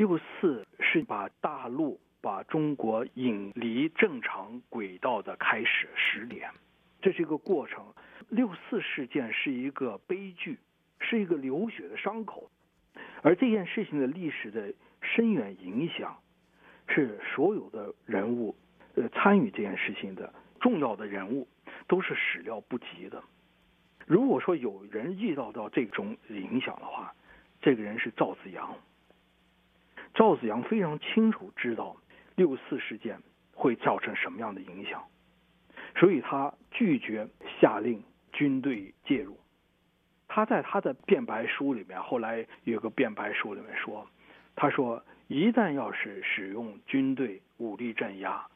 六四是把大陆、把中国引离正常轨道的开始十年，这是一个过程。六四事件是一个悲剧，是一个流血的伤口，而这件事情的历史的深远影响，是所有的人物，呃，参与这件事情的重要的人物，都是始料不及的。如果说有人预料到这种影响的话，这个人是赵子阳。赵子阳非常清楚知道六四事件会造成什么样的影响，所以他拒绝下令军队介入。他在他的辩白书里面，后来有个辩白书里面说，他说一旦要是使用军队武力镇压，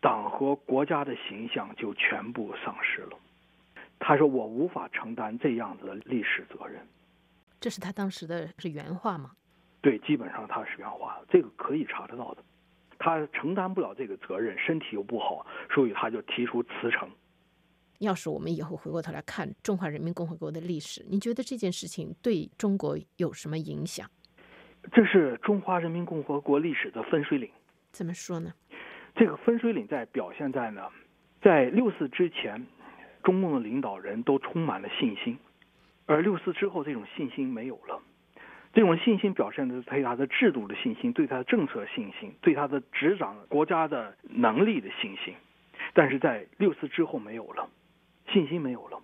党和国家的形象就全部丧失了。他说我无法承担这样子的历史责任。这是他当时的是原话吗？对，基本上他是原话，这个可以查得到的。他承担不了这个责任，身体又不好，所以他就提出辞呈。要是我们以后回过头来看中华人民共和国的历史，你觉得这件事情对中国有什么影响？这是中华人民共和国历史的分水岭。怎么说呢？这个分水岭在表现在呢，在六四之前，中共的领导人都充满了信心，而六四之后，这种信心没有了。这种信心表现的是对他的制度的信心，对他的政策信心，对他的执掌国家的能力的信心。但是在六四之后没有了，信心没有了。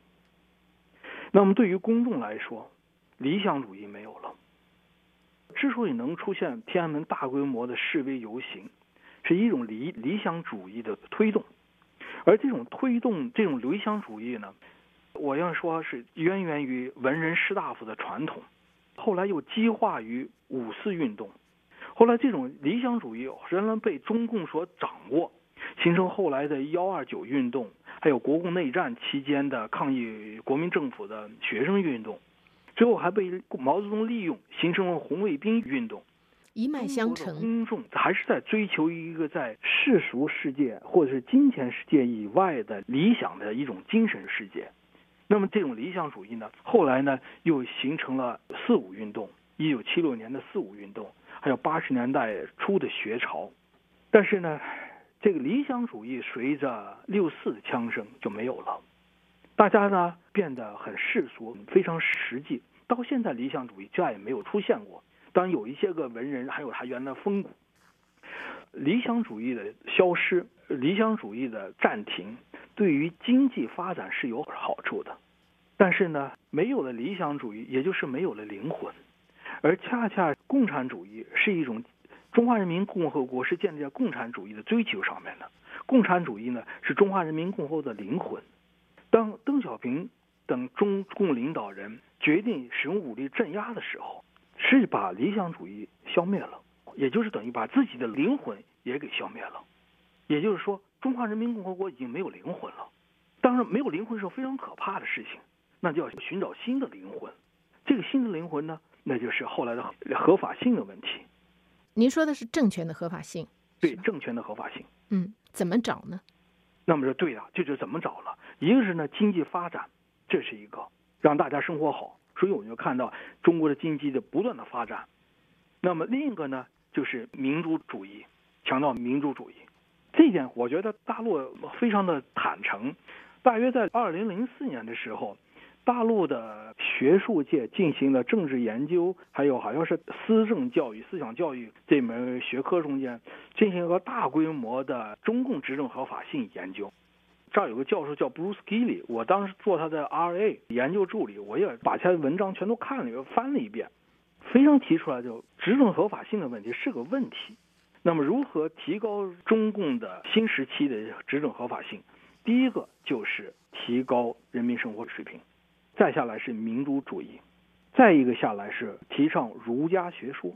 那么对于公众来说，理想主义没有了。之所以能出现天安门大规模的示威游行，是一种理理想主义的推动，而这种推动这种理想主义呢，我要说是渊源于文人士大夫的传统。后来又激化于五四运动，后来这种理想主义仍然被中共所掌握，形成后来的幺二九运动，还有国共内战期间的抗议国民政府的学生运动，最后还被毛泽东利用，形成了红卫兵运动，一脉相承。公众还是在追求一个在世俗世界或者是金钱世界以外的理想的一种精神世界。那么这种理想主义呢，后来呢又形成了四五运动，一九七六年的四五运动，还有八十年代初的学潮。但是呢，这个理想主义随着六四的枪声就没有了，大家呢变得很世俗，非常实际。到现在，理想主义再也没有出现过。当然，有一些个文人还有他原来风骨。理想主义的消失，理想主义的暂停。对于经济发展是有好处的，但是呢，没有了理想主义，也就是没有了灵魂，而恰恰共产主义是一种中华人民共和国是建立在共产主义的追求上面的，共产主义呢是中华人民共和国的灵魂。当邓小平等中共领导人决定使用武力镇压的时候，是把理想主义消灭了，也就是等于把自己的灵魂也给消灭了，也就是说。中华人民共和国已经没有灵魂了，当然没有灵魂是非常可怕的事情，那就要寻找新的灵魂。这个新的灵魂呢，那就是后来的合法性的问题。您说的是政权的合法性？对，政权的合法性。嗯，怎么找呢？那么说对了，这就怎么找了？一个是呢经济发展，这是一个让大家生活好，所以我们就看到中国的经济的不断的发展。那么另一个呢就是民主主义，强调民主主义。这一点，我觉得大陆非常的坦诚。大约在二零零四年的时候，大陆的学术界进行了政治研究，还有好像是思政教育、思想教育这门学科中间进行一个大规模的中共执政合法性研究。这儿有个教授叫 Bruce Gilly，我当时做他的 RA 研究助理，我也把他的文章全都看了，又翻了一遍，非常提出来就执政合法性的问题是个问题。那么，如何提高中共的新时期的执政合法性？第一个就是提高人民生活水平，再下来是民主主义，再一个下来是提倡儒家学说，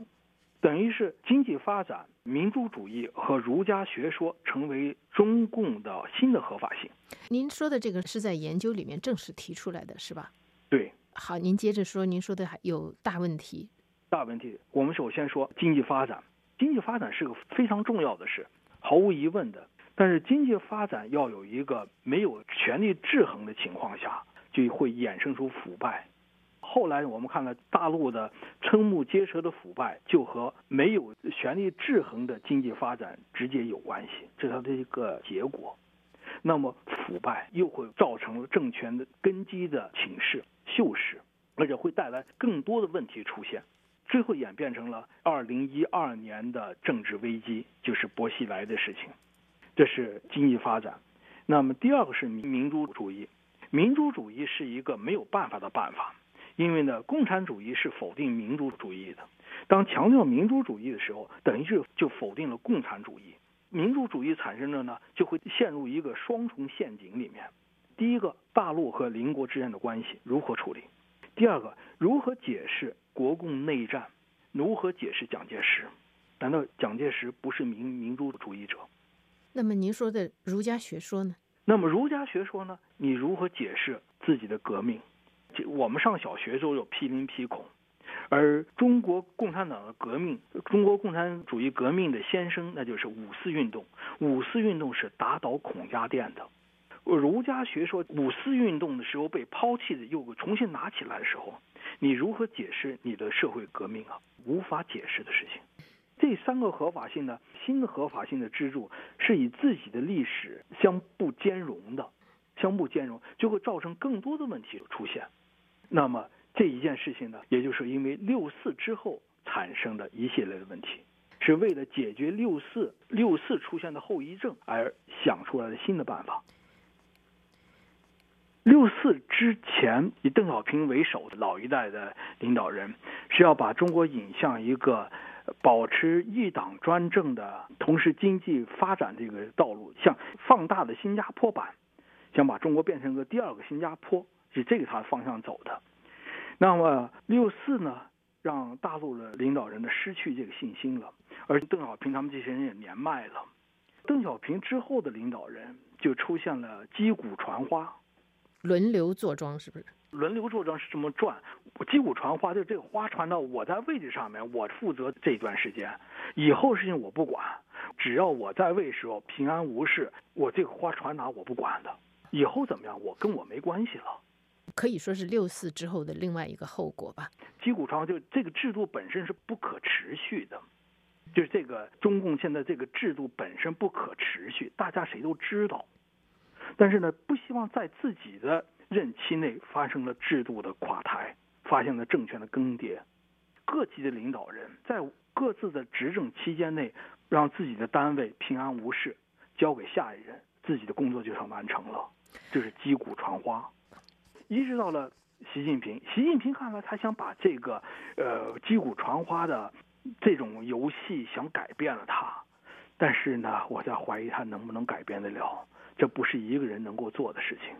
等于是经济发展、民主主义和儒家学说成为中共的新的合法性。您说的这个是在研究里面正式提出来的是吧？对。好，您接着说，您说的还有大问题。大问题，我们首先说经济发展。经济发展是个非常重要的事，毫无疑问的。但是经济发展要有一个没有权力制衡的情况下，就会衍生出腐败。后来我们看了大陆的瞠目结舌的腐败，就和没有权力制衡的经济发展直接有关系，这是它的一个结果。那么腐败又会造成政权的根基的侵蚀、锈蚀，而且会带来更多的问题出现，最后演变成了二零一二年的政治危机，就是薄熙来的事情。这是经济发展。那么第二个是民民主主义，民主主义是一个没有办法的办法，因为呢，共产主义是否定民主主义的。当强调民主主义的时候，等于是就否定了共产主义。民主主义产生了呢，就会陷入一个双重陷阱里面。第一个，大陆和邻国之间的关系如何处理？第二个，如何解释国共内战？如何解释蒋介石？难道蒋介石不是民民主主义者？那么您说的儒家学说呢？那么儒家学说呢？你如何解释自己的革命？这我们上小学时候有批林批孔，而中国共产党的革命，中国共产主义革命的先声，那就是五四运动。五四运动是打倒孔家店的。儒家学说五四运动的时候被抛弃的，又重新拿起来的时候，你如何解释你的社会革命啊？无法解释的事情。这三个合法性的新的合法性的支柱是以自己的历史相不兼容的，相不兼容就会造成更多的问题出现。那么这一件事情呢，也就是因为六四之后产生的一系列的问题，是为了解决六四六四出现的后遗症而想出来的新的办法。六四之前，以邓小平为首的老一代的领导人是要把中国引向一个。保持一党专政的同时，经济发展这个道路，像放大的新加坡版，想把中国变成个第二个新加坡，是这个他的方向走的。那么六四呢，让大陆的领导人呢失去这个信心了，而邓小平他们这些人也年迈了。邓小平之后的领导人就出现了击鼓传花，轮流坐庄，是不是？轮流坐庄是这么转，击鼓传花，就这个花传到我在位置上面，我负责这段时间，以后事情我不管，只要我在位时候平安无事，我这个花传哪我不管的，以后怎么样我跟我没关系了，可以说是六四之后的另外一个后果吧。击鼓传花就这个制度本身是不可持续的，就是这个中共现在这个制度本身不可持续，大家谁都知道，但是呢不希望在自己的。任期内发生了制度的垮台，发现了政权的更迭，各级的领导人在各自的执政期间内，让自己的单位平安无事，交给下一任，自己的工作就算完成了，这是击鼓传花。一直到了习近平，习近平看来他想把这个呃击鼓传花的这种游戏想改变了他，但是呢，我在怀疑他能不能改变得了，这不是一个人能够做的事情。